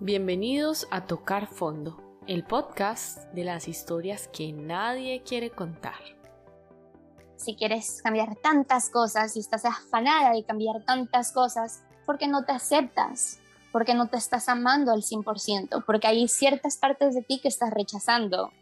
Bienvenidos a Tocar Fondo, el podcast de las historias que nadie quiere contar. Si quieres cambiar tantas cosas y estás afanada de cambiar tantas cosas, ¿por qué no te aceptas? ¿Por qué no te estás amando al 100%? Porque hay ciertas partes de ti que estás rechazando.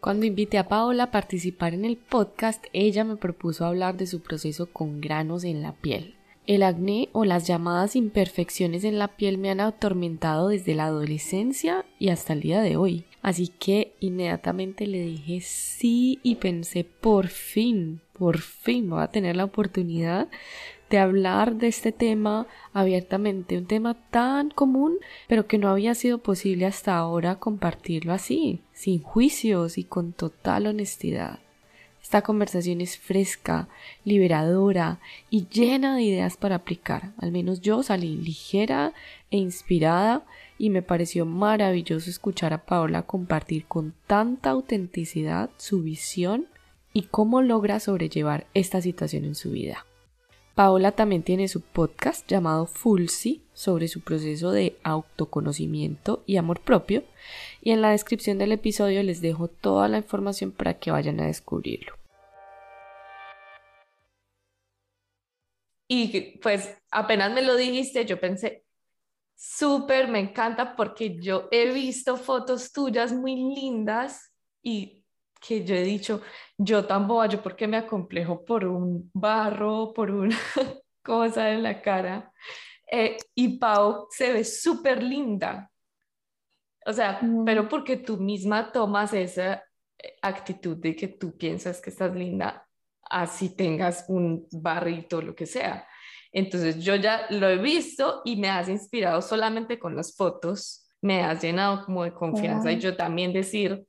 Cuando invité a Paola a participar en el podcast, ella me propuso hablar de su proceso con granos en la piel. El acné o las llamadas imperfecciones en la piel me han atormentado desde la adolescencia y hasta el día de hoy. Así que inmediatamente le dije sí y pensé por fin, por fin voy a tener la oportunidad de hablar de este tema abiertamente, un tema tan común, pero que no había sido posible hasta ahora compartirlo así, sin juicios y con total honestidad. Esta conversación es fresca, liberadora y llena de ideas para aplicar. Al menos yo salí ligera e inspirada y me pareció maravilloso escuchar a Paola compartir con tanta autenticidad su visión y cómo logra sobrellevar esta situación en su vida. Paola también tiene su podcast llamado Fulsi sobre su proceso de autoconocimiento y amor propio y en la descripción del episodio les dejo toda la información para que vayan a descubrirlo. Y pues apenas me lo dijiste, yo pensé, súper, me encanta porque yo he visto fotos tuyas muy lindas y que yo he dicho, yo tan boba, yo porque me acomplejo por un barro, por una cosa en la cara. Eh, y Pau se ve súper linda. O sea, mm. pero porque tú misma tomas esa eh, actitud de que tú piensas que estás linda así tengas un barrito, lo que sea. Entonces yo ya lo he visto y me has inspirado solamente con las fotos, me has llenado como de confianza y yo también decir,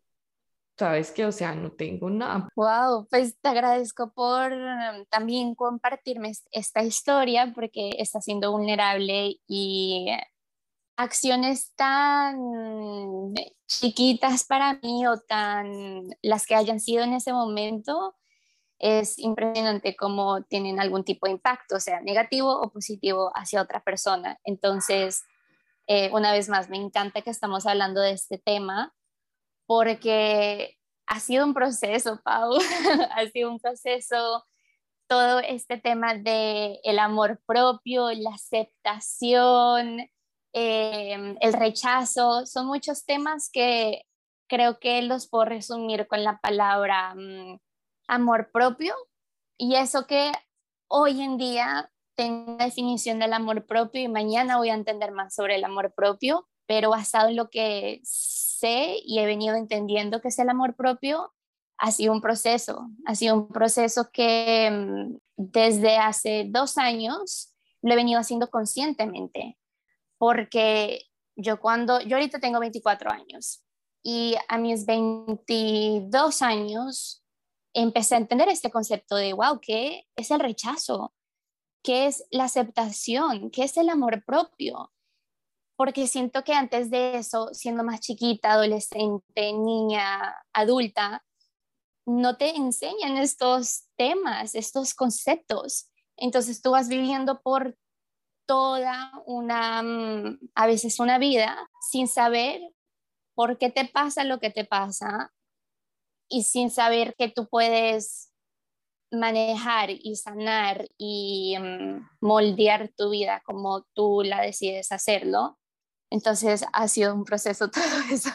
sabes que, o sea, no tengo nada. Wow, pues te agradezco por em, también compartirme esta historia porque está siendo vulnerable y acciones tan chiquitas para mí o tan las que hayan sido en ese momento es impresionante cómo tienen algún tipo de impacto, sea negativo o positivo hacia otra persona. Entonces, eh, una vez más, me encanta que estamos hablando de este tema porque ha sido un proceso, Pau, ha sido un proceso todo este tema de el amor propio, la aceptación, eh, el rechazo, son muchos temas que creo que los puedo resumir con la palabra mm, amor propio y eso que hoy en día tengo una definición del amor propio y mañana voy a entender más sobre el amor propio, pero basado en lo que sé y he venido entendiendo que es el amor propio, ha sido un proceso, ha sido un proceso que mm, desde hace dos años lo he venido haciendo conscientemente, porque yo cuando, yo ahorita tengo 24 años y a mis 22 años empecé a entender este concepto de, wow, ¿qué es el rechazo? ¿Qué es la aceptación? ¿Qué es el amor propio? Porque siento que antes de eso, siendo más chiquita, adolescente, niña, adulta, no te enseñan estos temas, estos conceptos. Entonces tú vas viviendo por toda una, mm, a veces una vida sin saber por qué te pasa lo que te pasa, y sin saber que tú puedes manejar y sanar y mm, moldear tu vida como tú la decides hacerlo. Entonces ha sido un proceso todo eso.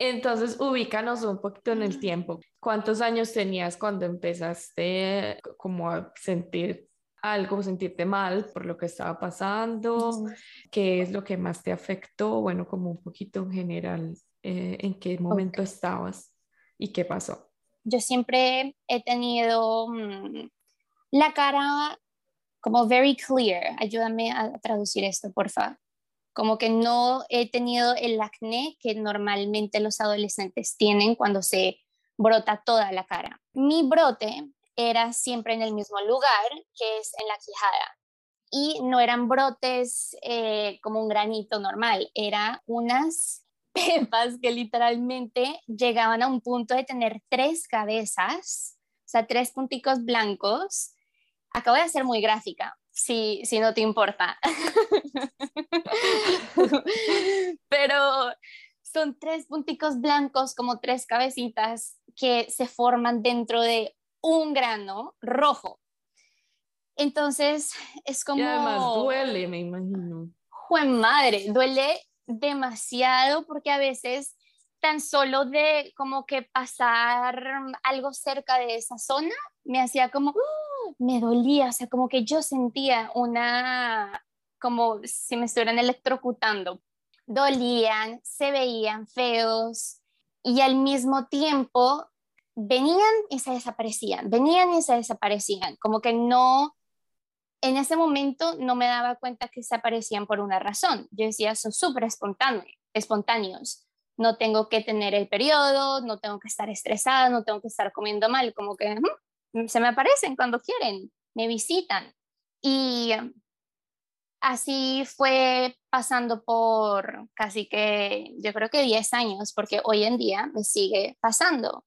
Entonces ubícanos un poquito en el tiempo. ¿Cuántos años tenías cuando empezaste como a sentir algo, sentirte mal por lo que estaba pasando? ¿Qué es lo que más te afectó? Bueno, como un poquito en general, eh, ¿en qué momento estabas? ¿Y qué pasó? Yo siempre he tenido mm, la cara como very clear. Ayúdame a traducir esto, por favor. Como que no he tenido el acné que normalmente los adolescentes tienen cuando se brota toda la cara. Mi brote era siempre en el mismo lugar, que es en la quijada. Y no eran brotes eh, como un granito normal, eran unas pepas que literalmente llegaban a un punto de tener tres cabezas, o sea, tres punticos blancos. Acabo de ser muy gráfica, si, si no te importa. Pero son tres punticos blancos, como tres cabecitas que se forman dentro de un grano rojo. Entonces es como... Y además duele, me imagino. Juen madre, duele demasiado porque a veces tan solo de como que pasar algo cerca de esa zona me hacía como, ¡uh! me dolía, o sea, como que yo sentía una, como si me estuvieran electrocutando. Dolían, se veían feos y al mismo tiempo venían y se desaparecían, venían y se desaparecían, como que no, en ese momento no me daba cuenta que se aparecían por una razón. Yo decía, son súper espontáneos. No tengo que tener el periodo, no tengo que estar estresada, no tengo que estar comiendo mal, como que se me aparecen cuando quieren, me visitan. Y así fue pasando por casi que, yo creo que 10 años, porque hoy en día me sigue pasando.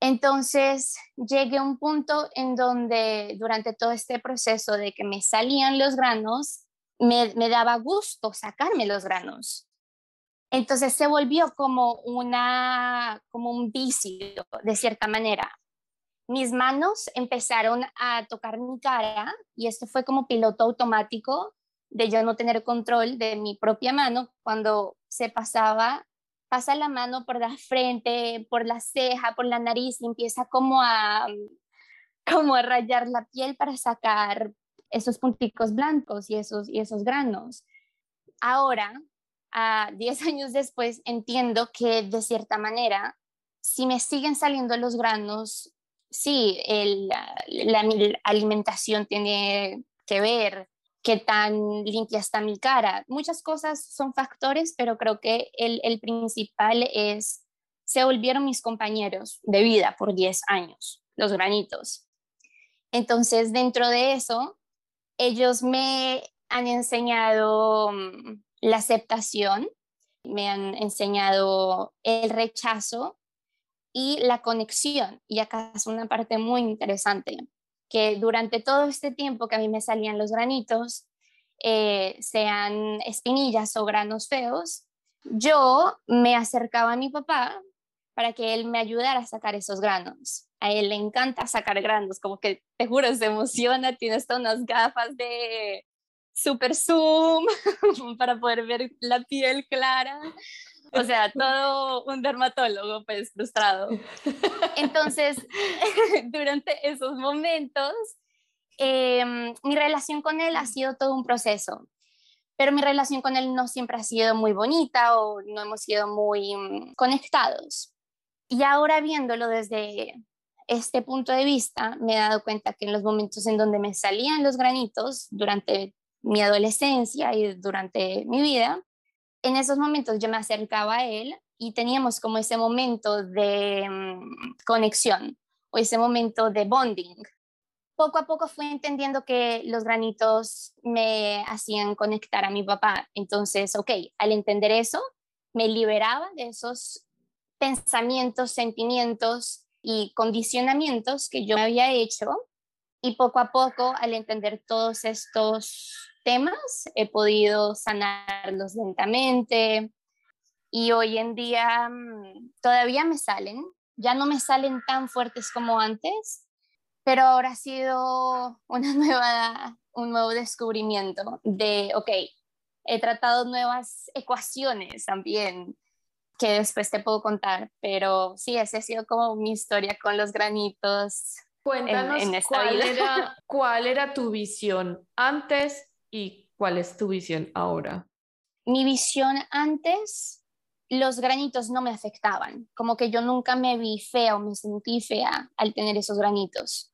Entonces llegué a un punto en donde durante todo este proceso de que me salían los granos, me, daba gusto sacarme los granos. Entonces se volvió como, una, como un vicio, de cierta manera. Mis manos empezaron a tocar mi cara y esto fue como piloto automático de yo no tener control de mi propia mano cuando se pasaba pasa la mano por la frente, por la ceja, por la nariz y empieza como a, como a rayar la piel para sacar esos punticos blancos y esos, y esos granos. Ahora, a 10 años después, entiendo que de cierta manera, si me siguen saliendo los granos, sí, la alimentación tiene que ver, qué tan limpia está mi cara. Muchas cosas son factores, pero creo que el, el principal es, se volvieron mis compañeros de vida por 10 años, los granitos. Entonces, dentro de eso, ellos me han enseñado mm, la aceptación, me han enseñado el rechazo y la conexión. Y acá es una parte muy interesante que durante todo este tiempo que a mí me salían los granitos, eh, sean espinillas o granos feos, yo me acercaba a mi papá para que él me ayudara a sacar esos granos. A él le encanta sacar granos, como que te juro, se emociona, tiene hasta unas gafas de super zoom para poder ver la piel clara. O sea, todo un dermatólogo pues frustrado. Entonces, durante esos momentos, em, mi relación con él ha sido todo un proceso, pero mi relación con él no siempre ha sido muy bonita o no hemos sido muy mm, conectados. Y ahora viéndolo desde este punto de vista, me he dado cuenta que en los momentos en donde me salían los granitos durante mi adolescencia y durante mi vida, en esos momentos yo me acercaba a él y teníamos como ese momento de mm, conexión o ese momento de bonding. Poco a poco fui entendiendo que los granitos me hacían conectar a mi papá. Entonces, ok, al entender eso, me liberaba de esos pensamientos, sentimientos y condicionamientos que yo me había hecho. Y poco a poco, al entender todos estos temas, he podido sanarlos lentamente y hoy en día mm, todavía me salen, ya no me salen tan fuertes como antes, pero ahora ha sido una nueva, un nuevo descubrimiento de, ok, he tratado nuevas ecuaciones también que después te puedo contar, pero sí, esa ha sido como mi historia con los granitos. Cuéntanos en, cuál, Era, cuál era tu visión antes ¿Y cuál es tu visión ahora? Mi visión antes, los granitos no me afectaban, como que yo nunca me vi fea o me sentí fea al tener esos granitos.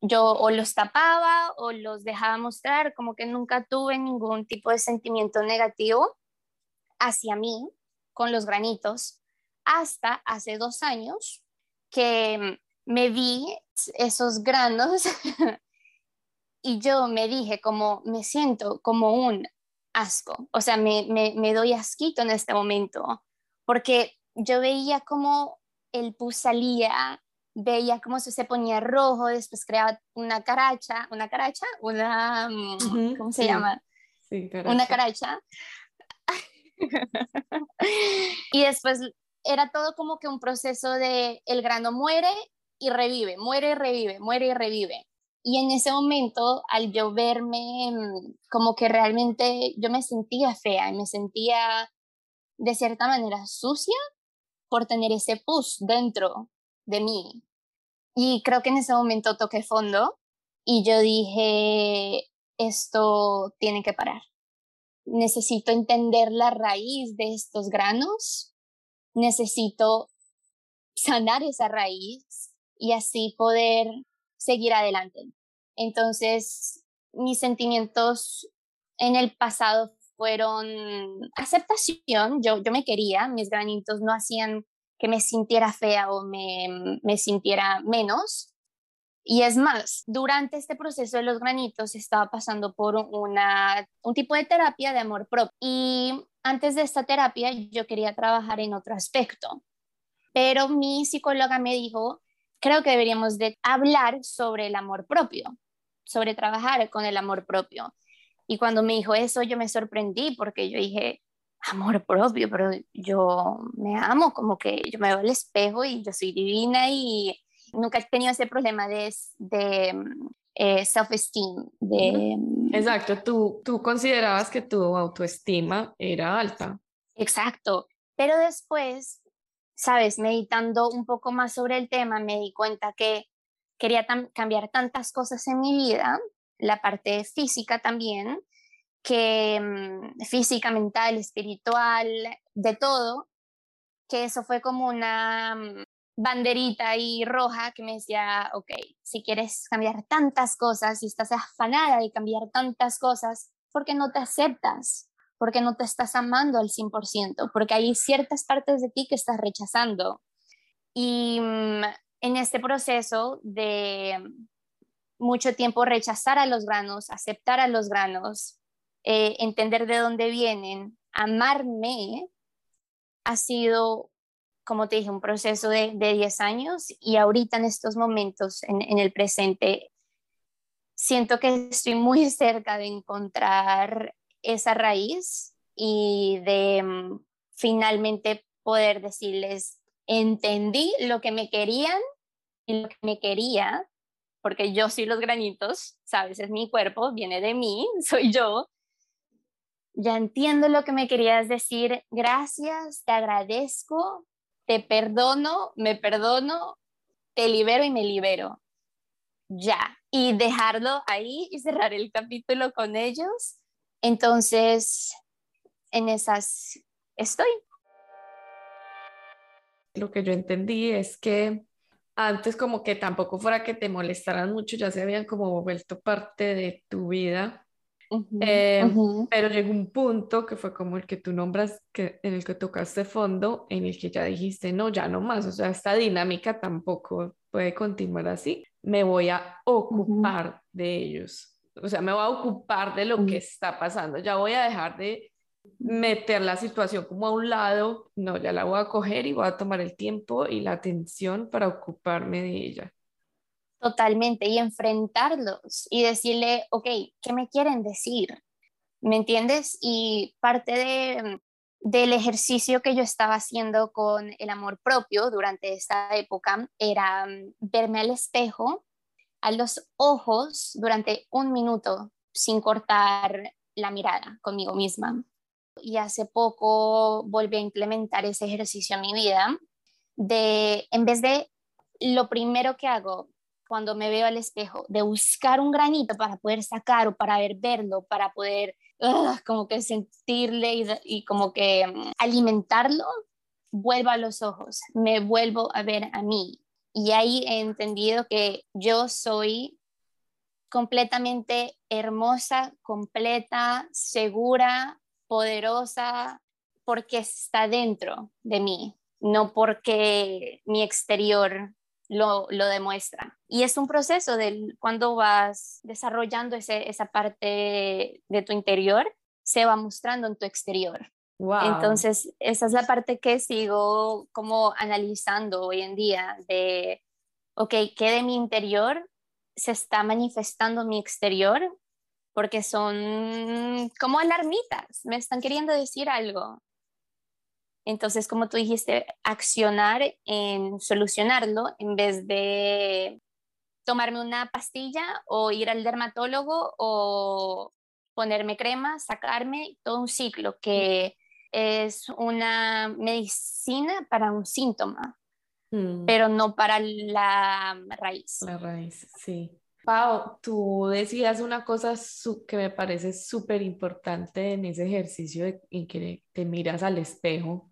Yo o los tapaba o los dejaba mostrar, como que nunca tuve ningún tipo de sentimiento negativo hacia mí con los granitos, hasta hace dos años que me vi esos granos y yo me dije como me siento como un asco, o sea, me, me, doy asquito en este momento, porque yo veía como el pus salía veía cómo se ponía rojo, después creaba una caracha, una caracha, una, mm, ¿cómo se llama? Sí, Una caracha. y después era todo como que un proceso de el grano muere y revive, muere y revive, muere y revive. Y en ese momento, al yo verme mm, como que realmente yo me sentía fea y me sentía de cierta manera sucia por tener ese pus dentro de mí. Y creo que en ese momento toqué fondo y yo dije, esto tiene que parar. Necesito entender la raíz de estos granos, necesito sanar esa raíz y así poder seguir adelante. Entonces, mis sentimientos en el pasado fueron aceptación, yo, yo me quería, mis granitos no hacían que me sintiera fea o me, me sintiera menos. Y es más, durante este proceso de los granitos estaba pasando por una, un tipo de terapia de amor propio. Y antes de esta terapia yo quería trabajar en otro aspecto. Pero mi psicóloga me dijo, creo que deberíamos de hablar sobre el amor propio, sobre trabajar con el amor propio. Y cuando me dijo eso, yo me sorprendí porque yo dije, amor propio, pero yo me amo, como que yo me veo al espejo y yo soy divina y nunca he tenido ese problema de, de eh, self-esteem. De, Exacto, tú, tú considerabas que tu autoestima era alta. Exacto, pero después sabes, meditando un poco más sobre el tema, me di cuenta que quería cambiar tantas cosas en mi vida, la parte física también, que mm, física, mental, espiritual, de todo, que eso fue como una mm, banderita ahí roja que me decía, ok, si quieres cambiar tantas cosas y estás afanada de cambiar tantas cosas, ¿por qué no te aceptas? Porque no te estás amando al 100%, porque hay ciertas partes de ti que estás rechazando. Y mm, en este proceso de mucho tiempo rechazar a los granos, aceptar a los granos, eh, entender de dónde vienen, amarme, ha sido, como te dije, un proceso de, de 10 años y ahorita en estos momentos, en, en el presente, siento que estoy muy cerca de encontrar esa raíz y de mm, finalmente poder decirles, entendí lo que me querían y lo que me quería, porque yo soy los granitos, sabes, es mi cuerpo, viene de mí, soy yo. Ya entiendo lo que me querías decir, gracias, te agradezco, te perdono, me perdono, te libero y me libero. Ya, y dejarlo ahí y cerrar el capítulo con ellos entonces, en esas estoy. Lo que yo entendí es que antes como que tampoco fuera que te molestaran mucho, ya se habían como vuelto parte de tu vida. Eh, pero llegó un punto que fue como el que tú nombras, que, en el que tocaste fondo, en el que ya dijiste, no, ya no más, o sea, esta dinámica tampoco puede continuar así, me voy a ocupar de ellos o sea, me voy a ocupar de lo que está pasando, ya voy a dejar de meter la situación como a un lado, no, ya la voy a coger y voy a tomar el tiempo y la atención para ocuparme de ella. Totalmente, y enfrentarlos y decirle, ok, ¿qué me quieren decir? ¿Me entiendes? Y parte de, del ejercicio que yo estaba haciendo con el amor propio durante esta época era mm, verme al espejo a los ojos durante un minuto sin cortar la mirada conmigo misma. Y hace poco volví a implementar ese ejercicio en mi vida de, en vez de lo primero que hago cuando me veo al espejo, de buscar un granito para poder sacar o para ver, verlo, para poder como que sentirle y, como que mm, alimentarlo, vuelvo a los ojos, me vuelvo a ver a mí y ahí he entendido que yo soy completamente hermosa, completa, segura, poderosa, porque está dentro de mí, no porque mi exterior lo, lo demuestra. Y es un proceso de cuando vas desarrollando ese, esa parte de tu interior, se va mostrando en tu exterior. Entonces, esa es la parte que sigo como analizando hoy en día de, ok, ¿qué de mi interior se está manifestando en mi exterior? Porque son como alarmitas, me están queriendo decir algo. Entonces, como tú dijiste, accionar en solucionarlo en vez de tomarme una pastilla o ir al dermatólogo o ponerme crema, sacarme, todo un ciclo que es una medicina para un síntoma, mm. pero no para la raíz. La raíz, sí. Pau, tú decías una cosa que me parece súper importante en ese ejercicio en que te miras al espejo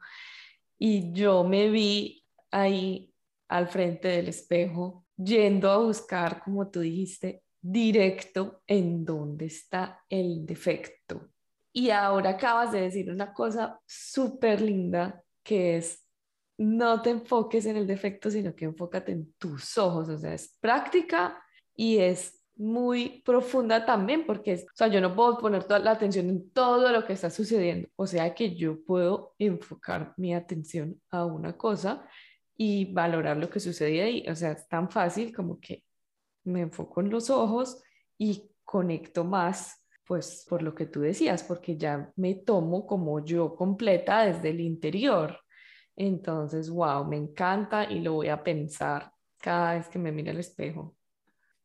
y yo me vi ahí al frente del espejo yendo a buscar, como tú dijiste, directo en dónde está el defecto. Y ahora acabas de decir una cosa súper linda que es no te enfoques en el defecto, sino que enfócate en tus ojos. O sea, es práctica y es muy profunda también porque, o sea, yo no puedo poner toda la atención en todo lo que está sucediendo. O sea que yo puedo enfocar mi atención a una cosa y valorar lo que sucede ahí. O sea, es tan fácil como que me enfoco en los ojos y conecto más, pues por lo que tú decías, porque ya me tomo como yo completa desde el interior. Entonces, wow, me encanta y lo voy a pensar cada vez que me mire al espejo.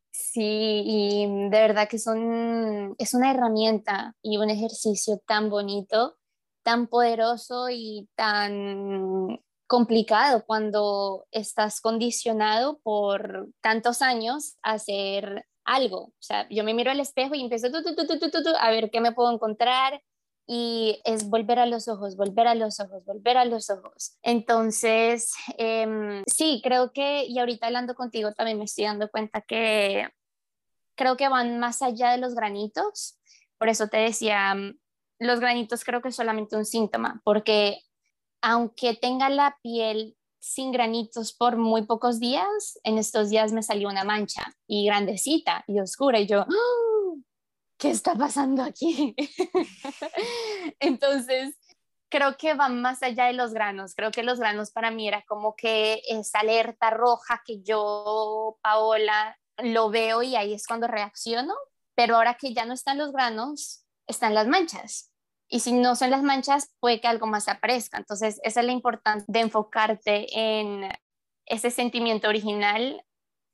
Sí, y de verdad que son, es una herramienta y un ejercicio tan bonito, tan poderoso y tan complicado cuando estás condicionado por tantos años a hacer algo. O sea, yo me miro al espejo y empiezo a ver qué me puedo encontrar y es volver a los ojos, volver a los ojos, volver a los ojos. Entonces, em, sí, creo que, y ahorita hablando contigo también me estoy dando cuenta que creo que van más allá de los granitos. Por eso te decía, los granitos creo que es solamente un síntoma, porque aunque tenga la piel sin granitos por muy pocos días, en estos días me salió una mancha y grandecita y oscura y yo, ¡Ah! ¿qué está pasando aquí? Entonces, creo que va más allá de los granos. Creo que los granos para mí era como que esa alerta roja que yo, Paola, lo veo y ahí es cuando reacciono, pero ahora que ya no están los granos, están las manchas y si no son las manchas, puede que algo más aparezca. Entonces, esa es la importancia de enfocarte en ese sentimiento original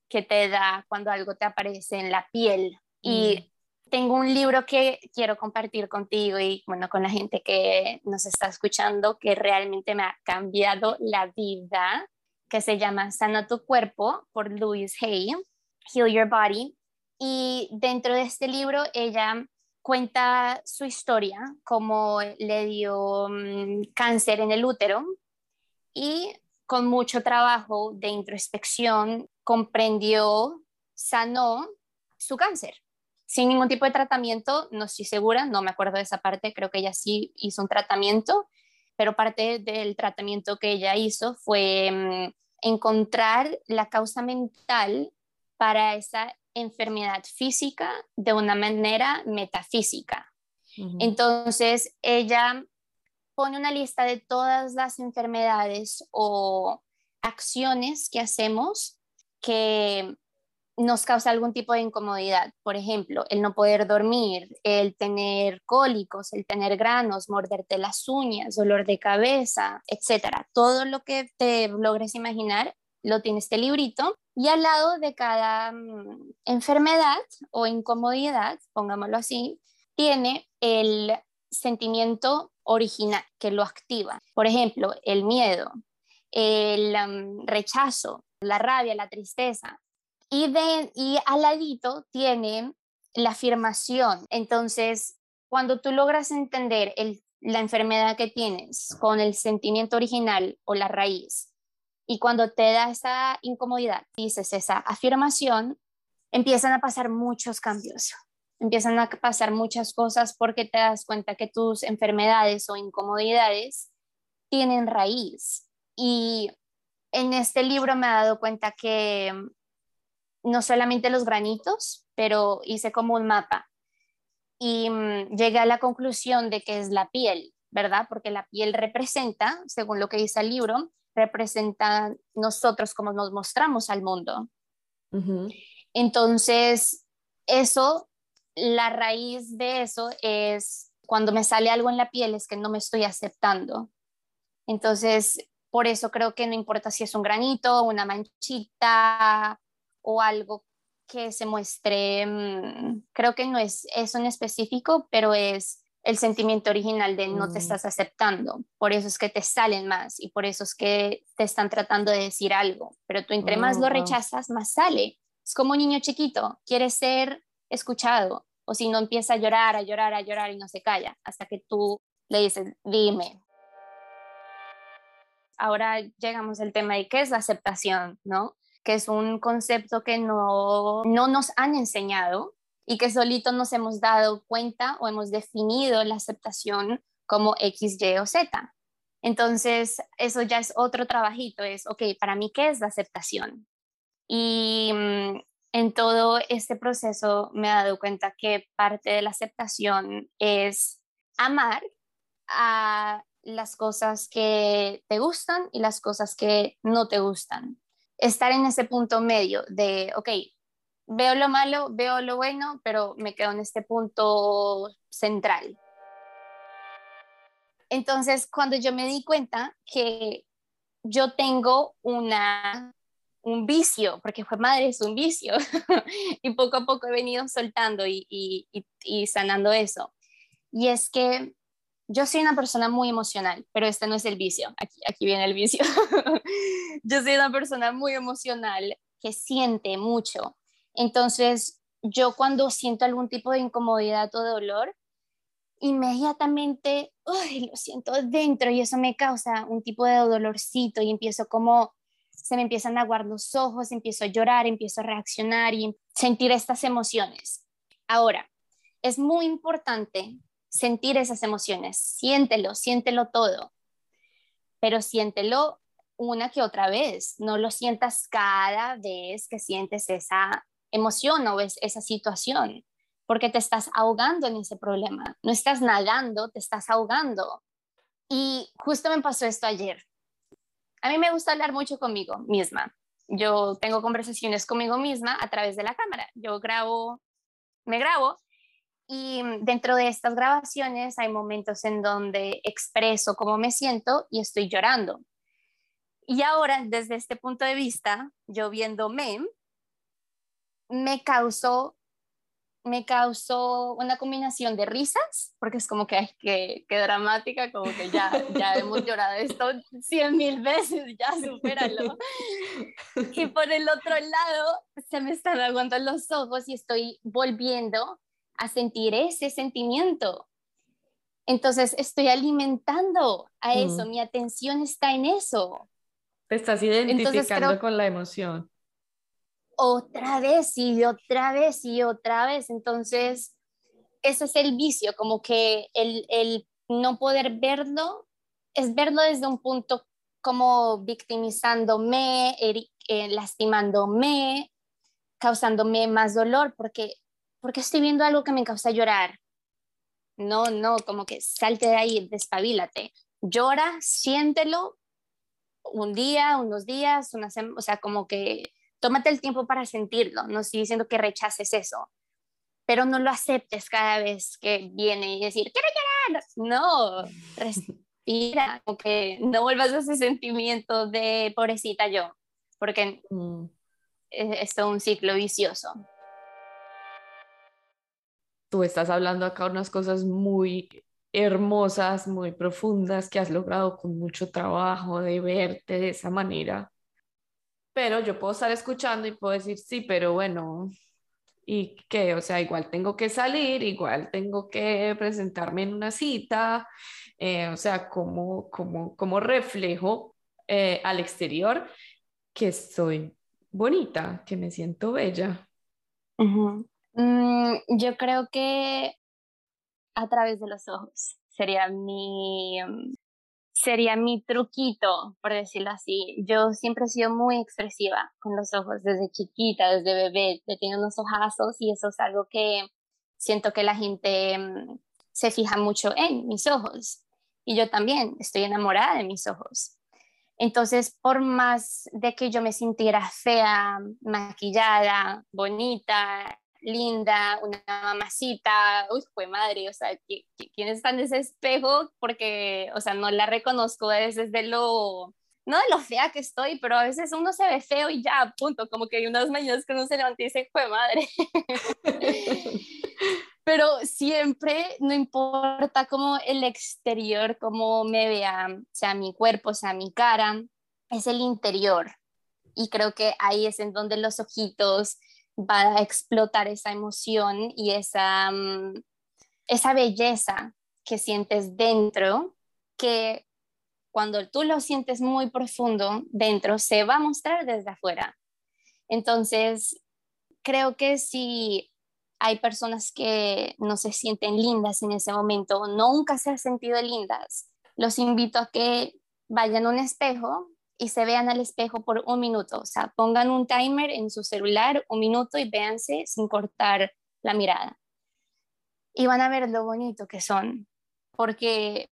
que te da cuando algo te aparece en la piel. Y mm. tengo un libro que quiero compartir contigo y bueno, con la gente que nos está escuchando, que realmente me ha cambiado la vida, que se llama Sana tu cuerpo por Louise Hay, Heal Your Body. Y dentro de este libro, ella cuenta su historia, cómo le dio mm, cáncer en el útero y con mucho trabajo de introspección comprendió, sanó su cáncer. Sin ningún tipo de tratamiento, no estoy segura, no me acuerdo de esa parte, creo que ella sí hizo un tratamiento, pero parte del tratamiento que ella hizo fue mm, encontrar la causa mental para esa enfermedad física de una manera metafísica. Entonces, ella pone una lista de todas las enfermedades o acciones que hacemos que nos causa algún tipo de incomodidad. Por ejemplo, el no poder dormir, el tener cólicos, el tener granos, morderte las uñas, dolor de cabeza, etcétera. Todo lo que te logres imaginar lo tiene este librito y al lado de cada mm, enfermedad o incomodidad, pongámoslo así, tiene el sentimiento original que lo activa. Por ejemplo, el miedo, el mm, rechazo, la rabia, la tristeza. Y, de, y al ladito tiene la afirmación. Entonces, cuando tú logras entender la enfermedad que tienes con el sentimiento original o la raíz y cuando te da esa incomodidad, dices esa afirmación, empiezan a pasar muchos cambios, empiezan a pasar muchas cosas porque te das cuenta que tus enfermedades o incomodidades tienen raíz. Y en este libro me he dado cuenta que no solamente los granitos, pero hice como un mapa y mm, llegué a la conclusión de que es la piel, ¿verdad? Porque la piel representa, según lo que dice el libro, representa nosotros como nos mostramos al mundo. Entonces, eso, la raíz de eso es cuando me sale algo en la piel es que no me estoy aceptando. Entonces, por eso creo que no importa si es un granito, una manchita o algo que se muestre, mm, creo que no es eso en específico, pero es el sentimiento original de no te mm. estás aceptando. Por eso es que te salen más y por eso es que te están tratando de decir algo. Pero tú entre más lo rechazas, más sale. Es como un niño chiquito, quiere ser escuchado o si no empieza a llorar, a llorar, a llorar y no se calla hasta que tú le dices, dime. Ahora llegamos al tema de qué es la aceptación, ¿no? Que es un concepto que no, no nos han enseñado y que solito nos hemos dado cuenta o hemos definido la aceptación como X, Y o Z. Entonces, eso ya es otro trabajito, es, ok, para mí, ¿qué es la aceptación? Y mm, en todo este proceso me he dado cuenta que parte de la aceptación es amar a las cosas que te gustan y las cosas que no te gustan. Estar en ese punto medio de, ok, veo lo malo, veo lo bueno, pero me quedo en este punto central. Entonces, cuando yo me di cuenta que yo tengo una, un vicio, porque fue madre, es un vicio, y poco a poco he venido soltando y, y, y, sanando eso. Y es que yo soy una persona muy emocional, pero este no es el vicio, aquí, aquí viene el vicio. yo soy una persona muy emocional que siente mucho entonces, yo cuando siento algún tipo de incomodidad o dolor, inmediatamente lo siento dentro y eso me causa un tipo de dolorcito y empiezo como se me empiezan a aguar los ojos, empiezo a llorar, empiezo a reaccionar y sentir estas emociones. Ahora, es muy importante sentir esas emociones, siéntelo, siéntelo todo, pero siéntelo una que otra vez, no lo sientas cada vez que sientes esa emoción o es esa situación, porque te estás ahogando en ese problema. No estás nadando, te estás ahogando. Y justo me pasó esto ayer. A mí me gusta hablar mucho conmigo misma. Yo tengo conversaciones conmigo misma a través de la cámara. Yo grabo, me grabo y dentro de estas grabaciones hay momentos en donde expreso cómo me siento y estoy llorando. Y ahora, desde este punto de vista, yo viendo mem, me causó me causó una combinación de risas, porque es como que, que, que dramática, como que ya, ya hemos llorado esto cien mil veces, ya supéralo. Y por el otro lado, se me están aguantando los ojos y estoy volviendo a sentir ese sentimiento. Entonces, estoy alimentando a eso, mm. mi atención está en eso. Te estás identificando con la emoción otra vez y otra vez y otra vez. Entonces, ese es el vicio, como que el, no poder verlo es verlo desde un punto como victimizándome, eh, lastimándome, causándome más dolor, porque, porque estoy viendo algo que me causa llorar. No, no, como que salte de ahí, despabilate. Llora, siéntelo un día, unos días, una o sea, como que tómate el tiempo para sentirlo, no estoy diciendo que rechaces eso, pero no lo aceptes cada vez que viene y decir, quiero llorar, no, respira, como que no vuelvas a ese sentimiento de pobrecita yo, porque mm. es, es un ciclo vicioso. Tú estás hablando acá unas cosas muy hermosas, muy profundas que has logrado con mucho trabajo de verte de esa manera pero yo puedo estar escuchando y puedo decir, sí, pero bueno, ¿y qué? O sea, igual tengo que salir, igual tengo que presentarme en una cita, eh, o sea, como, como, como reflejo eh, al exterior que soy bonita, que me siento bella. Mm, yo creo que a través de los ojos sería mi, sería mi truquito, por decirlo así. Yo siempre he sido muy expresiva con los ojos desde chiquita, desde bebé, he tenido unos ojazos y eso es algo que siento que la gente mm, se fija mucho en mis ojos. Y yo también estoy enamorada de mis ojos. Entonces, por más de que yo me sintiera fea, maquillada, bonita, linda, una mamacita, uy, fue madre, o sea, ¿quién está en ese espejo? Porque, o sea, no la reconozco desde lo, no de lo fea que estoy, pero a veces uno se ve feo y ya, punto, como que hay unas mañanas que uno se levanta y dice, fue madre. pero siempre, no importa cómo el exterior, cómo me vea, sea mi cuerpo, sea mi cara, es el interior. Y creo que ahí es en donde los ojitos van a explotar esa emoción y esa, mm, esa belleza que sientes dentro, que cuando tú lo sientes muy profundo dentro, se va a mostrar desde afuera. Entonces, creo que si hay personas que no se sienten lindas en ese momento o nunca se han sentido lindas, los invito a que vayan a un espejo y se vean al espejo por un minuto. O sea, pongan un timer en su celular, un minuto y véanse sin cortar la mirada. Y van a ver lo bonito que son, porque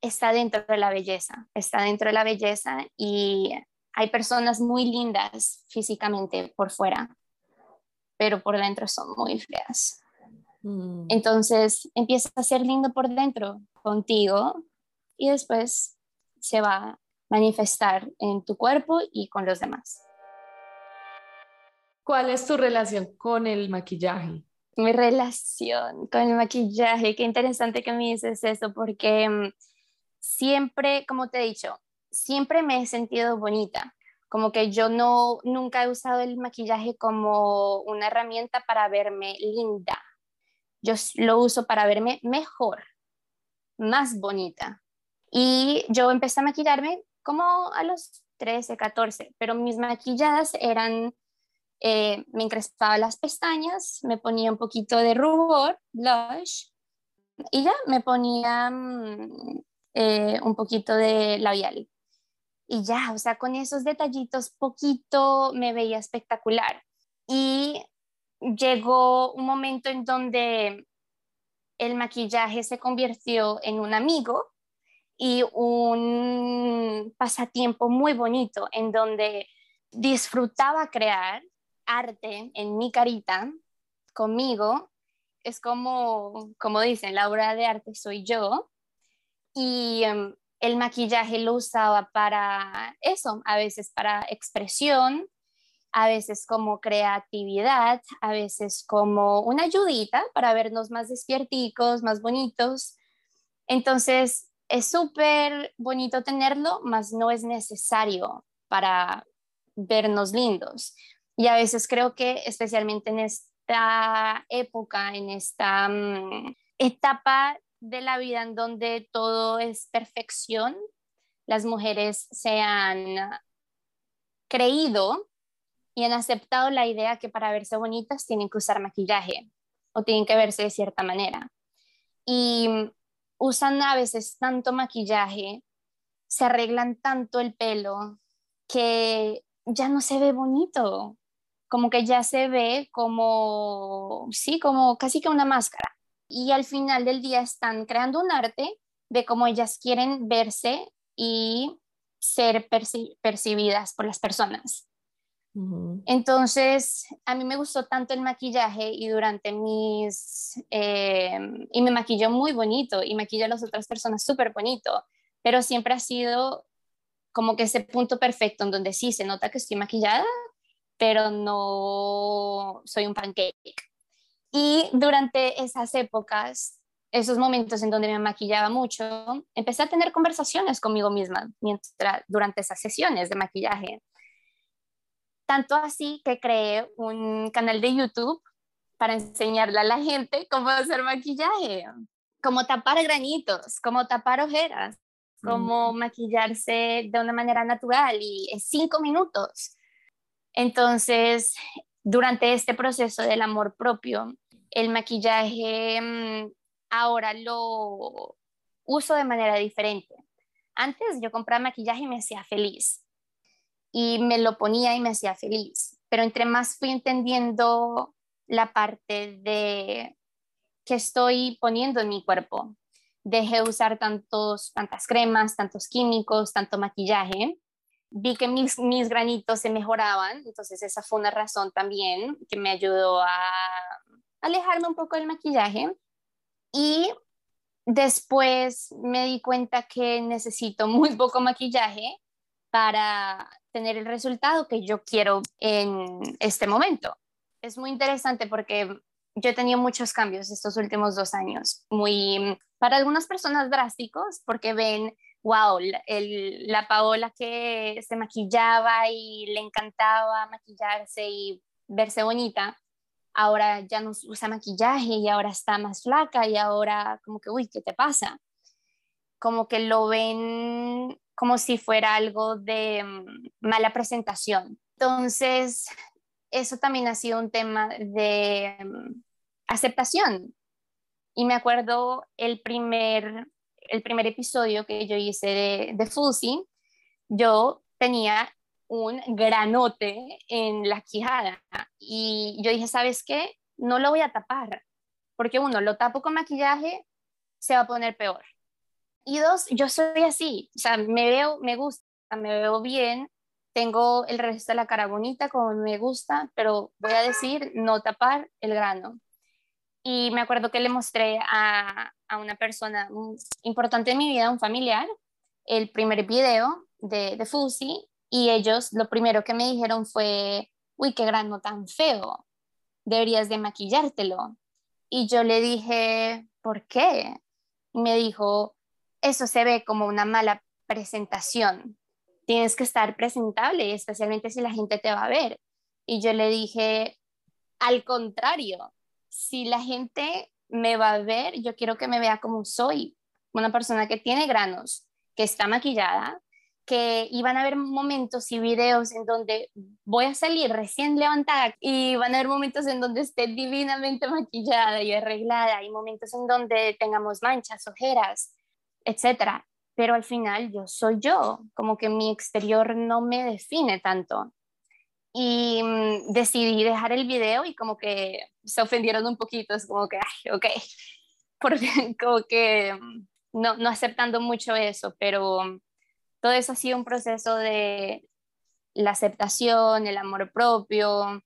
está dentro de la belleza, está dentro de la belleza y hay personas muy lindas físicamente por fuera, pero por dentro son muy feas. Mm. Entonces empieza a ser lindo por dentro contigo y después se va manifestar en tu cuerpo y con los demás. ¿Cuál es tu relación con el maquillaje? Mi relación con el maquillaje, qué interesante que me dices eso, porque mm, siempre, como te he dicho, siempre me he sentido bonita como que yo no, nunca he usado el maquillaje como una herramienta para verme linda. Yo lo uso para verme mejor, más bonita. Y yo empecé a maquillarme como a los 13, 14, pero mis maquilladas eran, eh, me encrespaba las pestañas, me ponía un poquito de rubor, blush, y ya me ponía mm, eh, un poquito de labial y ya, o sea, con esos detallitos poquito me veía espectacular. Y llegó un momento en donde el maquillaje se convirtió en un amigo y un pasatiempo muy bonito en donde disfrutaba crear arte en mi carita conmigo. Es como, como dicen, la obra de arte soy yo. Y em, el maquillaje lo usaba para eso, a veces para expresión, a veces como creatividad, a veces como una ayudita para vernos más despierticos, más bonitos. Entonces, es súper bonito tenerlo, mas no es necesario para vernos lindos. Y a veces creo que especialmente en esta época, en esta mm, etapa de la vida en donde todo es perfección, las mujeres se han creído y han aceptado la idea que para verse bonitas tienen que usar maquillaje o tienen que verse de cierta manera. Y usan a veces tanto maquillaje, se arreglan tanto el pelo que ya no se ve bonito, como que ya se ve como, sí, como casi que una máscara y al final del día están creando un arte de cómo ellas quieren verse y ser percibidas por las personas. Entonces, a mí me gustó tanto el maquillaje y durante mis... Eh, y me maquilló muy bonito y maquilla a las otras personas súper bonito, pero siempre ha sido como que ese punto perfecto en donde sí se nota que estoy maquillada, pero no soy un pancake. Y durante esas épocas, esos momentos en donde me maquillaba mucho, empecé a tener conversaciones conmigo misma mientras, durante esas sesiones de maquillaje. Tanto así que creé un canal de YouTube para enseñarle a la gente cómo hacer maquillaje, cómo tapar granitos, cómo tapar ojeras, cómo maquillarse de una manera natural y en cinco minutos. Entonces, durante este proceso del amor propio, el maquillaje mm, ahora lo uso de manera diferente. Antes yo compraba maquillaje y me hacía feliz y me lo ponía y me hacía feliz, pero entre más fui entendiendo la parte de que estoy poniendo en mi cuerpo, dejé de usar tantos, tantas cremas, tantos químicos, tanto maquillaje. Vi que mis, mis granitos se mejoraban, entonces esa fue una razón también que me ayudó a alejarme un poco del maquillaje. Y después me di cuenta que necesito muy poco maquillaje para tener el resultado que yo quiero en este momento. Es muy interesante porque yo he tenido muchos cambios estos últimos dos años, muy, para algunas personas drásticos, porque ven, wow, la Paola que se maquillaba y le encantaba maquillarse y verse bonita, ahora ya no usa maquillaje y ahora está más flaca y ahora como que, uy, ¿qué te pasa? Como que lo ven como si fuera algo de mm, mala presentación. Entonces, eso también ha sido un tema de mm, aceptación. Y me acuerdo el primer, el primer episodio que yo hice de, de Fusi, yo tenía un granote en la quijada y yo dije, ¿sabes qué? No lo voy a tapar, porque uno, lo tapo con maquillaje, se va a poner peor. Y dos, yo soy así, o sea, me veo, me gusta, me veo bien, tengo el resto de la cara bonita como me gusta, pero voy a decir no tapar el grano. Y me acuerdo que le mostré a, a una persona importante en mi vida, un familiar, el primer video de, de Fusi y ellos lo primero que me dijeron fue, uy, qué grano tan feo, deberías de maquillártelo. Y yo le dije, ¿por qué? Y me dijo, eso se ve como una mala presentación. Tienes que estar presentable, especialmente si la gente te va a ver. Y yo le dije, al contrario, si la gente me va a ver, yo quiero que me vea como soy, una persona que tiene granos, que está maquillada, que iban a haber momentos y videos en donde voy a salir recién levantada y van a haber momentos en donde esté divinamente maquillada y arreglada y momentos en donde tengamos manchas, ojeras, etcétera. Pero al final yo soy yo, como que mi exterior no me define tanto. Y mm, decidí dejar el video y como que se ofendieron un poquito, es como que, ay, ok, porque como que mm, no, no aceptando mucho eso, pero mm, todo eso ha sido un proceso de la aceptación, el amor propio,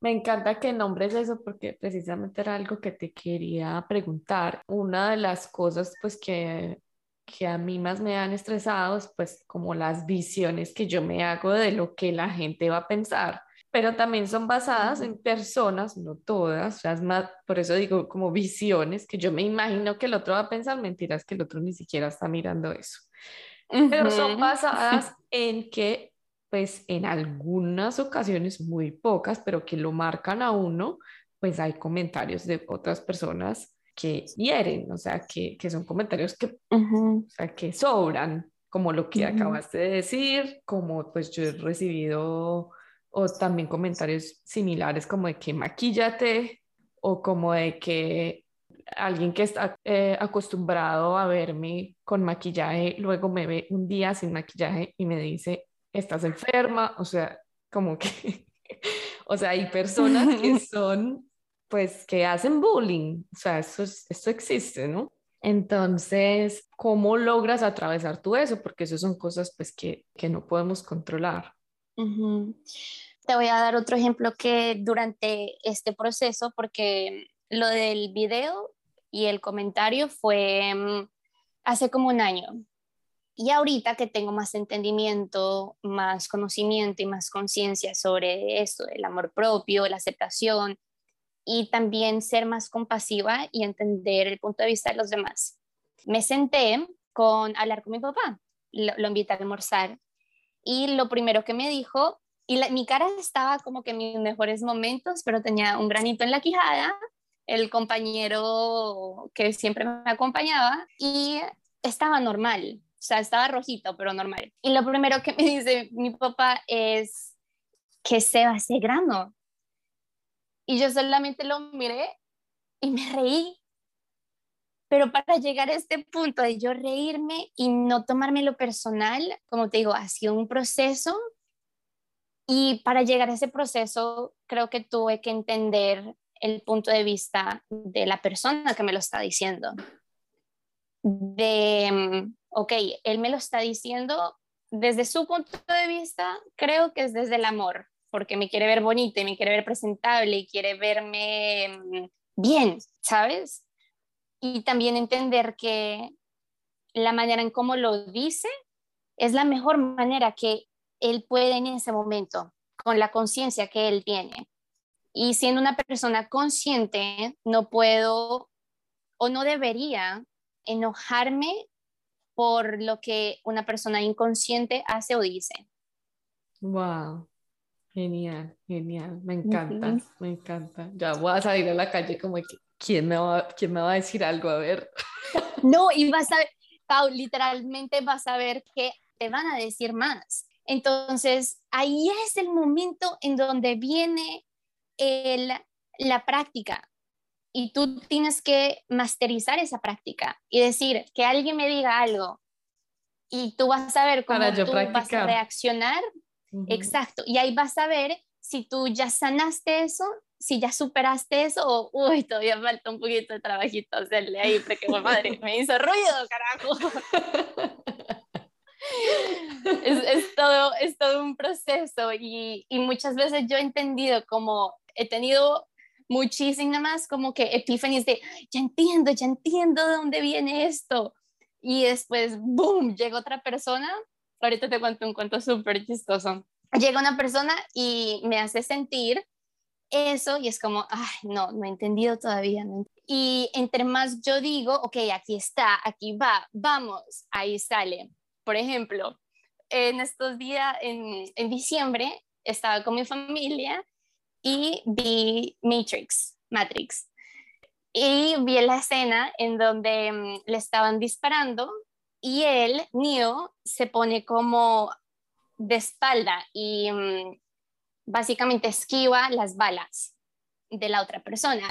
me encanta que nombres eso porque precisamente era algo que te quería preguntar. Una de las cosas pues que, que a mí más me han estresado es pues como las visiones que yo me hago de lo que la gente va a pensar pero también son basadas en personas, no todas, o sea, es más, por eso digo como visiones, que yo me imagino que el otro va a pensar mentiras que el otro ni siquiera está mirando eso. Pero son basadas en que pues en algunas ocasiones, muy pocas, pero que lo marcan a uno, pues hay comentarios de otras personas que hieren, o sea, que, que son comentarios que, o sea, que sobran, como lo que acabaste de decir, como pues yo he recibido o también comentarios similares como de que maquíllate o como de que alguien que está eh, acostumbrado a verme con maquillaje, luego me ve un día sin maquillaje y me dice, estás enferma, o sea, como que, o sea, hay personas que son, pues, que hacen bullying, o sea, eso, esto existe, ¿no? Entonces, ¿cómo logras atravesar tú eso? Porque eso son cosas, pues, que, que no podemos controlar. Te voy a dar otro ejemplo que durante este proceso, porque lo del video y el comentario fue mm, hace como un año. Y ahorita que tengo más entendimiento, más conocimiento y más conciencia sobre esto, el amor propio, la aceptación y también ser más compasiva y entender el punto de vista de los demás. Me senté con hablar con mi papá, lo, invité a almorzar y lo primero que me dijo, y mi cara estaba como que en mis mejores momentos, pero tenía un granito en la quijada, el compañero que siempre me acompañaba y estaba normal, sea, estaba rojito, pero normal. Y lo primero que me dice mi papá es, que se va ese grano? Y yo solamente lo miré y me reí. Pero para llegar a este punto de yo reírme y no tomármelo personal, como te digo, ha sido un proceso. Y para llegar a ese proceso, creo que tuve que entender el punto de vista de la persona que me lo está diciendo de, mm, ok, él me lo está diciendo desde su punto de vista, creo que es desde el amor, porque me quiere ver bonita y me quiere ver presentable y quiere verme mm, bien, ¿sabes? Y también entender que la manera en cómo lo dice es la mejor manera que él puede en ese momento, con la conciencia que él tiene. Y siendo una persona consciente, no puedo o no debería enojarme por lo que una persona inconsciente hace o dice. Wow, genial, genial, me encanta, me encanta. Ya voy a salir a la calle como que, ¿quién me va, quién me va a decir algo? A ver. No, y vas a, Pau, literalmente vas a ver que te van a decir más. Entonces, ahí es el momento en donde viene el, la práctica y tú tienes que masterizar esa práctica y decir que alguien me diga algo y tú vas a ver cómo tú vas a reaccionar. Exacto. Y ahí vas a ver si tú ya sanaste eso, si ya superaste eso o, uy, todavía falta un poquito de trabajito hacerle ahí, porque madre, me hizo ruido, carajo. es, todo, es todo un proceso y, y muchas veces yo he entendido como he tenido muchísimas como que epifanías de, ya entiendo, ya entiendo de dónde viene esto. Y después, boom, llega otra persona. Ahorita te cuento un cuento súper chistoso. Llega una persona y me hace sentir eso y es como, ay, no, no he entendido todavía. Y entre más yo digo, ok, aquí está, aquí va, vamos, ahí sale. Por ejemplo, en estos días, en, en diciembre, estaba con mi familia y vi Matrix, Matrix. Y vi la escena en donde mm, le estaban disparando y él, Neo, se pone como de espalda y mm, básicamente esquiva las balas de la otra persona.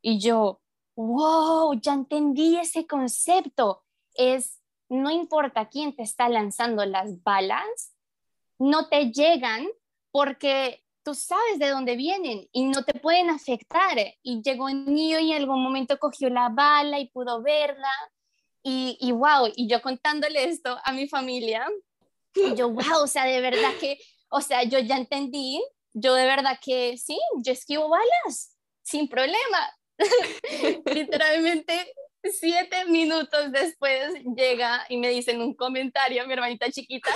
Y yo, wow, ya entendí ese concepto. Es, no importa quién te está lanzando las balas, no te llegan porque tú sabes de dónde vienen y no te pueden afectar. Y llegó niño y en algún momento cogió la bala y pudo verla. Y, y wow, y yo contándole esto a mi familia, yo, wow, o sea, de verdad que, o sea, yo ya entendí, yo de verdad que sí, yo esquivo balas sin problema. Literalmente siete minutos después llega y me dicen un comentario mi hermanita chiquita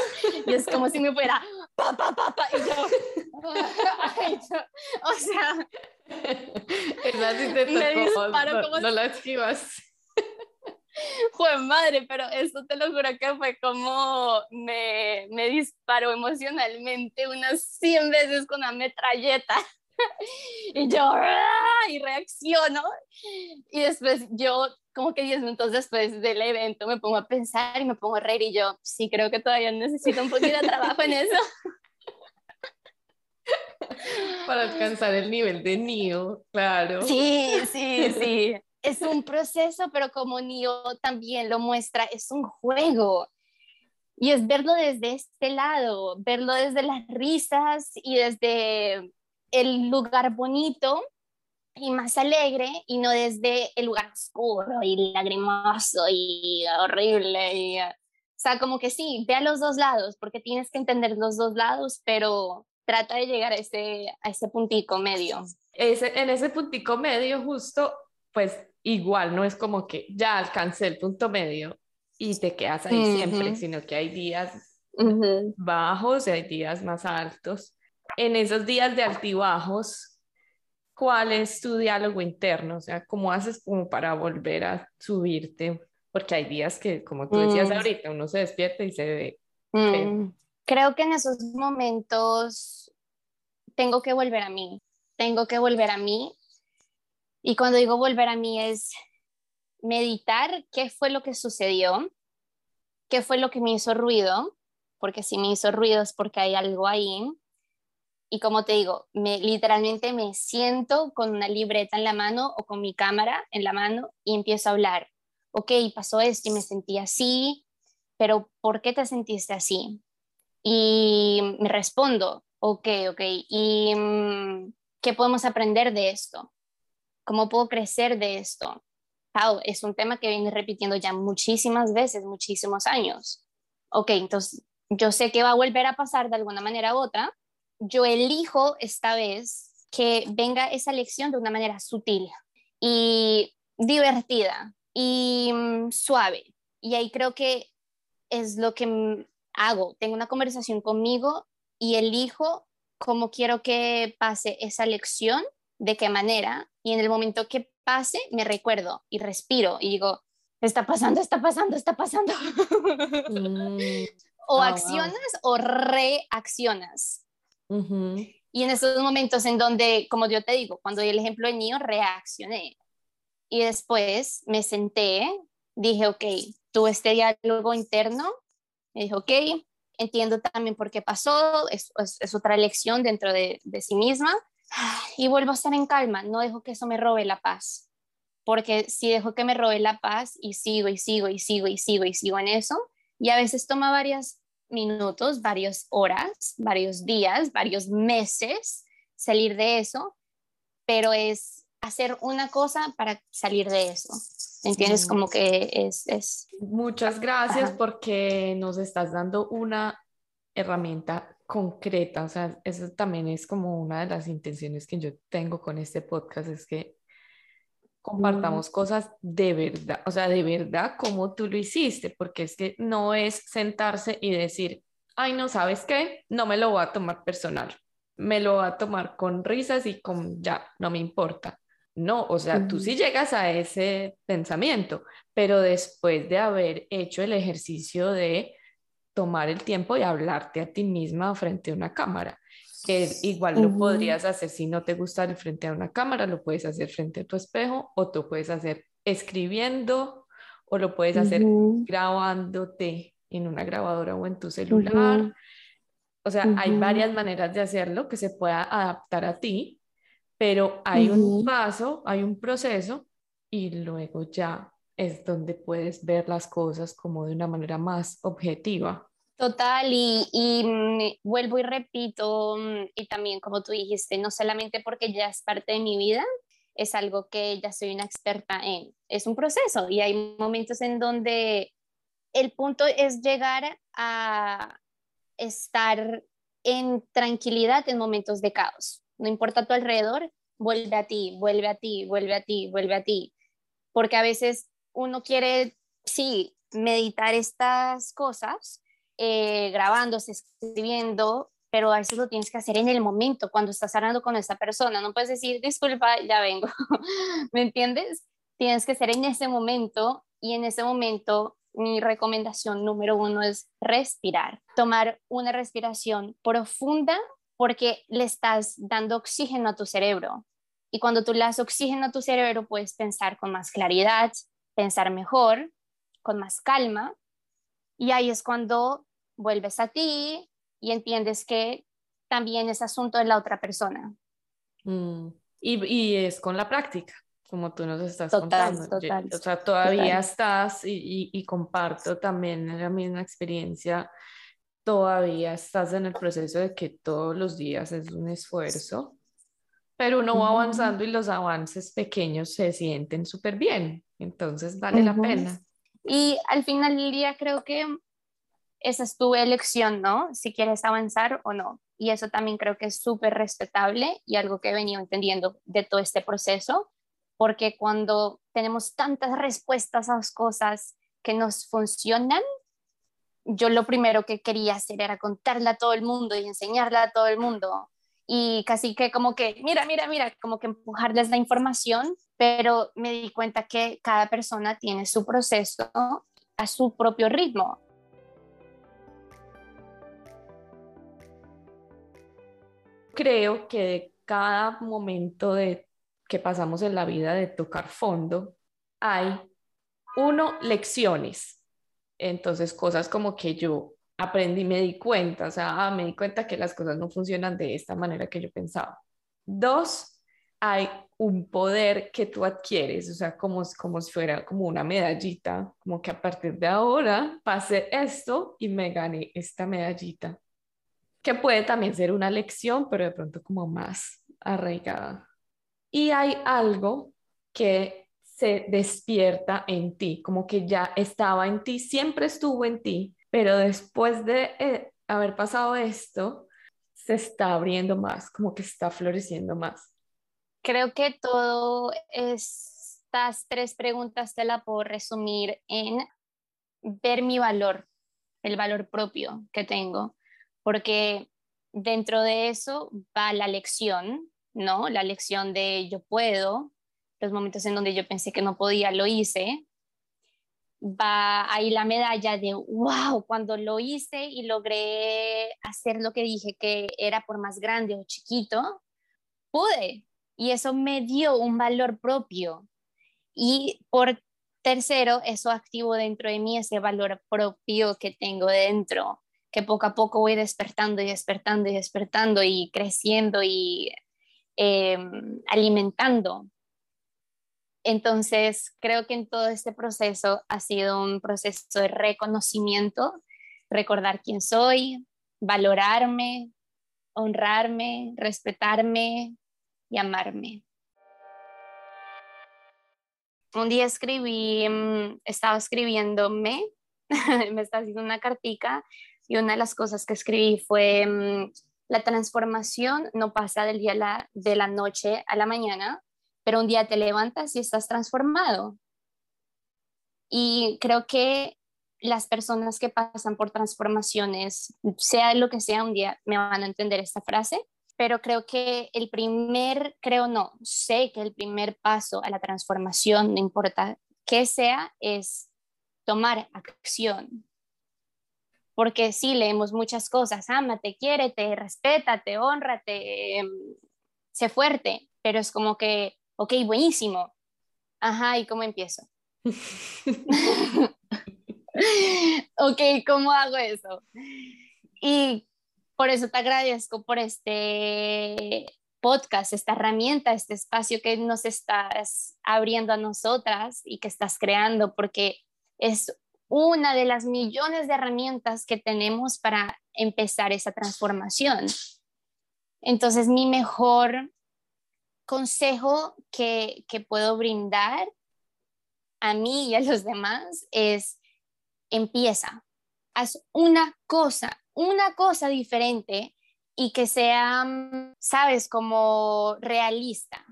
y es como si me fuera pa, pa, pa, pa y yo, o sea me disparo como no, la esquivas fue madre, pero eso te lo juro que fue como me, me disparó emocionalmente unas 100 veces con una metralleta. y yo, ¡ah! y reacciono. Y después yo, como que 10 minutos después del evento, me pongo a pensar y me pongo a reír y yo, sí, creo que todavía necesito un poquito de trabajo en eso. Para alcanzar el nivel de Neo, claro. Sí, sí, sí. Es un proceso, pero como Neo también lo muestra, es un juego. Y es verlo desde este lado, verlo desde las risas y desde el lugar bonito y más alegre y no desde el lugar oscuro y lagrimoso y horrible. Y, o sea, como que sí, ve a los dos lados porque tienes que entender los dos lados, pero trata de llegar a ese, a ese puntico medio. Ese, en ese puntico medio justo, pues igual, no es como que ya alcancé el punto medio y te quedas ahí siempre, sino que hay días bajos y hay días más altos en esos días de altibajos, ¿cuál es tu diálogo interno? O sea, ¿cómo haces como para volver a subirte? Porque hay días que, como tú decías mm. ahorita, uno se despierta y se ve. Mm. Creo que en esos momentos tengo que volver a mí, tengo que volver a mí. Y cuando digo volver a mí es meditar qué fue lo que sucedió, qué fue lo que me hizo ruido, porque si me hizo ruido es porque hay algo ahí y como te digo, me, literalmente me siento con una libreta en la mano o con mi cámara en la mano y empiezo a hablar. Ok, pasó esto y me sentí así, pero ¿por qué te sentiste así? Y me respondo, ok, ok, ¿y mm, qué podemos aprender de esto? ¿Cómo puedo crecer de esto? Pau, es un tema que viene repitiendo ya muchísimas veces, muchísimos años. Ok, entonces yo sé que va a volver a pasar de alguna manera u otra. Yo elijo esta vez que venga esa lección de una manera sutil y divertida y mm, suave. Y ahí creo que es lo que hago. Tengo una conversación conmigo y elijo cómo quiero que pase esa lección, de qué manera. Y en el momento que pase, me recuerdo y respiro y digo, está pasando, está pasando, está pasando. Mm. o ah, accionas o reaccionas. Y en esos momentos en donde, como yo te digo, cuando di el ejemplo de niño, reaccioné. Y después me senté, dije, ok, tuve este diálogo interno, me dije, ok, entiendo también por qué pasó, es, es, otra lección dentro de, de sí misma, y vuelvo a estar en calma, no dejo que eso me robe la paz, porque si dejo que me robe la paz y sigo y sigo y sigo y sigo y sigo en eso, y a veces toma varias minutos, varias horas, varios días, varios meses salir de eso, pero es hacer una cosa para salir de eso. ¿Entiendes? Como que es... es... Muchas gracias porque nos estás dando una herramienta concreta, o sea, eso también es como una de las intenciones que yo tengo con este podcast, es que compartamos cosas de verdad, o sea, de verdad como tú lo hiciste, porque es que no es sentarse y decir, ay, no sabes qué, no me lo voy a tomar personal, me lo voy a tomar con risas y con ya, no me importa. No, o sea, tú sí llegas a ese pensamiento, pero después de haber hecho el ejercicio de tomar el tiempo y hablarte a ti misma frente a una cámara que igual lo podrías hacer si no te gusta el frente a una cámara, lo puedes hacer frente a tu espejo o tú puedes hacer escribiendo o lo puedes hacer grabándote en una grabadora o en tu celular. O sea, hay varias maneras de hacerlo que se pueda adaptar a ti, pero hay un paso, hay un proceso y luego ya es donde puedes ver las cosas como de una manera más objetiva. Total, y, mm, vuelvo y repito, mm, y también como tú dijiste, no solamente porque ya es parte de mi vida, es algo que ya soy una experta en, es un proceso y hay momentos en donde el punto es llegar a estar en tranquilidad en momentos de caos. No importa tu alrededor, vuelve a ti, vuelve a ti, vuelve a ti, vuelve a ti. Porque a veces uno quiere, sí, meditar estas cosas, eh, grabándose, escribiendo, pero veces lo tienes que hacer en el momento, cuando estás hablando con esa persona. No puedes decir, disculpa, ya vengo. ¿Me entiendes? Tienes que ser en ese momento y en ese momento mi recomendación número uno es respirar, tomar una respiración profunda porque le estás dando oxígeno a tu cerebro. Y cuando tú le das oxígeno a tu cerebro, puedes pensar con más claridad, pensar mejor, con más calma y ahí es cuando vuelves a ti y entiendes que también es asunto de la otra persona. Mm, y, y, es con la práctica, como tú nos estás contando. Total, o sea, todavía estás y, y, comparto también la misma experiencia. Todavía estás en el proceso de que todos los días es un esfuerzo, pero uno va avanzando y los avances pequeños se sienten súper bien. Entonces vale la pena. Y al final del día creo que esa es tu elección, ¿no? Si quieres avanzar o no. Y eso también creo que es súper respetable y algo que he venido entendiendo de todo este proceso, porque cuando tenemos tantas respuestas a las cosas que nos funcionan, yo lo primero que quería hacer era contarla a todo el mundo y enseñarla a todo el mundo y casi que como que, mira, mira, mira, como que empujarles la información, pero me di cuenta que cada persona tiene su proceso a su propio ritmo. Creo que cada momento de, que pasamos en la vida de tocar fondo, hay, uno, lecciones. Entonces, cosas como que yo aprendí, me di cuenta, o sea, ah, me di cuenta que las cosas no funcionan de esta manera que yo pensaba. Dos, hay un poder que tú adquieres, o sea, como, como si fuera como una medallita, como que a partir de ahora pasé esto y me gané esta medallita, que puede también ser una lección, pero de pronto como más arraigada. Y hay algo que se despierta en ti, como que ya estaba en ti, siempre estuvo en ti, pero después de eh, haber pasado esto, se está abriendo más, como que está floreciendo más. Creo que todo estas tres preguntas te la puedo resumir en ver mi valor, el valor propio que tengo, porque dentro de eso va la lección, ¿no? La lección de yo puedo, los momentos en donde yo pensé que no podía, lo hice. Va ahí la medalla de, wow, cuando lo hice y logré hacer lo que dije que era por más grande o chiquito, pude. Y eso me dio un valor propio. Y por tercero, eso activo dentro de mí ese valor propio que tengo dentro, que poco a poco voy despertando y despertando y despertando y creciendo y em, alimentando. Entonces, creo que en todo este proceso ha sido un proceso de reconocimiento, recordar quién soy, valorarme, honrarme, respetarme y amarme. Un día escribí, mm, estaba escribiéndome, me estaba haciendo una cartica y una de las cosas que escribí fue mm, la transformación no pasa del día de la noche a la mañana, pero un día te levantas y estás transformado. Y creo que las personas que pasan por transformaciones, sea lo que sea, un día me van a entender esta frase, pero creo que el primer, creo no, sé que el primer paso a la transformación, no importa qué sea, es tomar acción. Porque sí, leemos muchas cosas, ámate, quiérete, respétate, honrate, em, sé fuerte, pero es como que ok, buenísimo. Ajá, ¿y cómo empiezo? ok, ¿cómo hago eso? Y por eso te agradezco por este podcast, esta herramienta, este espacio que nos estás abriendo a nosotras y que estás creando, porque es una de las millones de herramientas que tenemos para empezar esa transformación. Entonces, mi mejor consejo que, puedo brindar a mí y a los demás es empieza, haz una cosa, una cosa diferente y que sea, mm, sabes, como realista.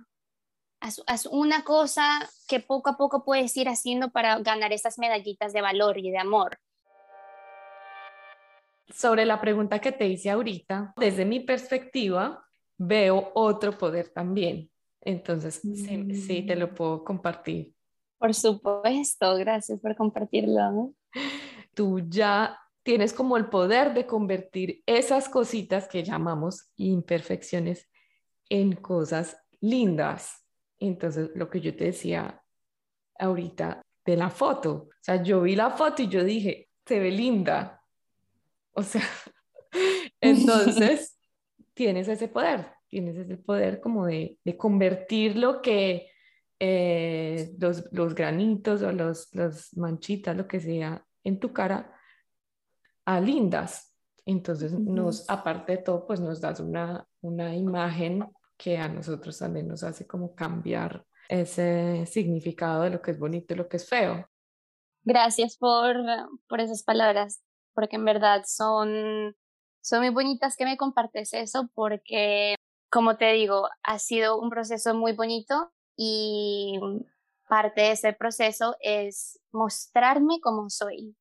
Haz, haz, una cosa que poco a poco puedes ir haciendo para ganar esas medallitas de valor y de amor. Sobre la pregunta que te hice ahorita, desde mi perspectiva, veo otro poder también. Entonces, sí, te lo mm. puedo compartir. Por supuesto, gracias por compartirlo. Tú ya tienes como el poder de convertir esas cositas que llamamos imperfecciones en cosas lindas. Entonces, lo que yo te decía ahorita de la foto, o sea, yo vi la foto y yo dije, se ve linda. O sea, entonces tienes ese poder, tienes ese poder como de, convertir lo que eh, los, granitos o los, las manchitas, lo que sea, en tu cara a lindas. Entonces, nos, aparte de todo, pues nos das una, una imagen que a nosotros también nos hace como cambiar ese significado de lo que es bonito y lo que es feo. Gracias por, por esas palabras, porque en verdad son, son muy bonitas que me compartes eso, porque como te digo, ha sido un proceso muy bonito y parte de ese proceso es mostrarme como soy.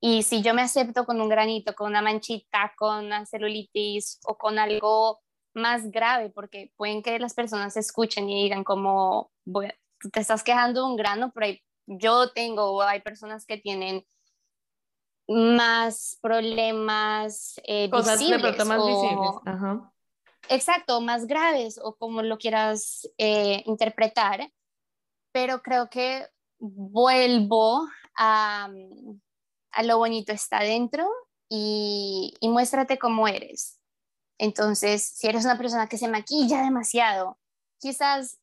Y si yo me acepto con un granito, con una manchita, con una celulitis o con algo más grave, porque pueden que las personas escuchen y digan como, te estás quejando de un grano, pero yo tengo, o hay personas que tienen más problemas eh, Cosas visibles, más visibles. Ajá exacto, más graves o como lo quieras eh, interpretar, pero creo que vuelvo a, a lo bonito está dentro y, y, muéstrate cómo eres. Entonces, si eres una persona que se maquilla demasiado, quizás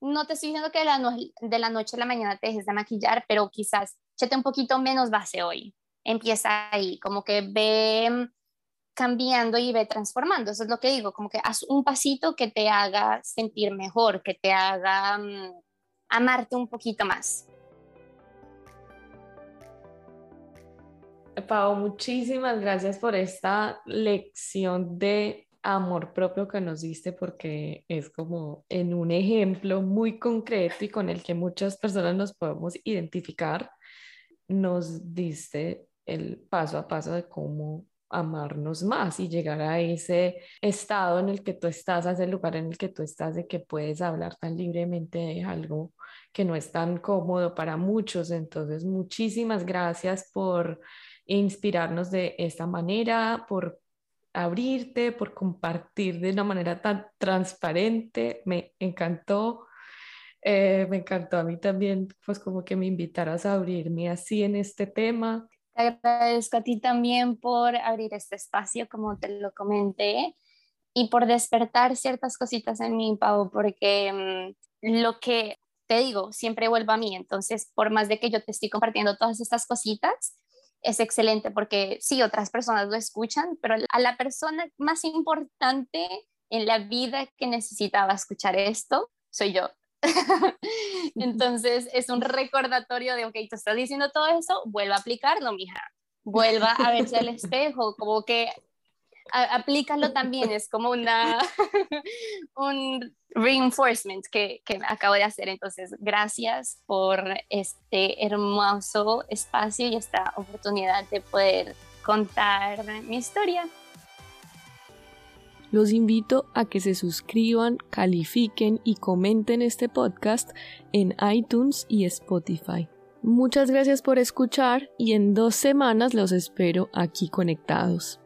no te estoy diciendo que de la, de la noche a la mañana te dejes de maquillar, pero quizás échate un poquito menos base hoy. Empieza ahí, como que ve cambiando y ve transformando. Eso es lo que digo, como que haz un pasito que te haga sentir mejor, que te haga mm, amarte un poquito más. Pau, muchísimas gracias por esta lección de amor propio que nos diste porque es como en un ejemplo muy concreto y con el que muchas personas nos podemos identificar, nos diste el paso a paso de cómo amarnos más y llegar a ese estado en el que tú estás, a ese lugar en el que tú estás, de que puedes hablar tan libremente de algo que no es tan cómodo para muchos. Entonces, muchísimas gracias por inspirarnos de esta manera, por abrirte, por compartir de una manera tan transparente. Me encantó. Eh, me encantó a mí también, pues como que me invitaras a abrirme así en este tema. Te agradezco a ti también por abrir este espacio, como te lo comenté, y por despertar ciertas cositas en mí, Pau, porque mm, lo que te digo siempre vuelve a mí. Entonces, por más de que yo te estoy compartiendo todas estas cositas, es excelente porque sí, otras personas lo escuchan, pero a la persona más importante en la vida que necesitaba escuchar esto soy yo. Entonces es un recordatorio de, ok, tú estás diciendo todo eso, vuelva a aplicarlo, mija. Vuelva a verse al espejo, como que aplícalo también, es como una, un reinforcement que, que acabo de hacer. Entonces, gracias por este hermoso espacio y esta oportunidad de poder contar mi historia. Los invito a que se suscriban, califiquen y comenten este podcast en iTunes y Spotify. Muchas gracias por escuchar y en dos semanas los espero aquí conectados.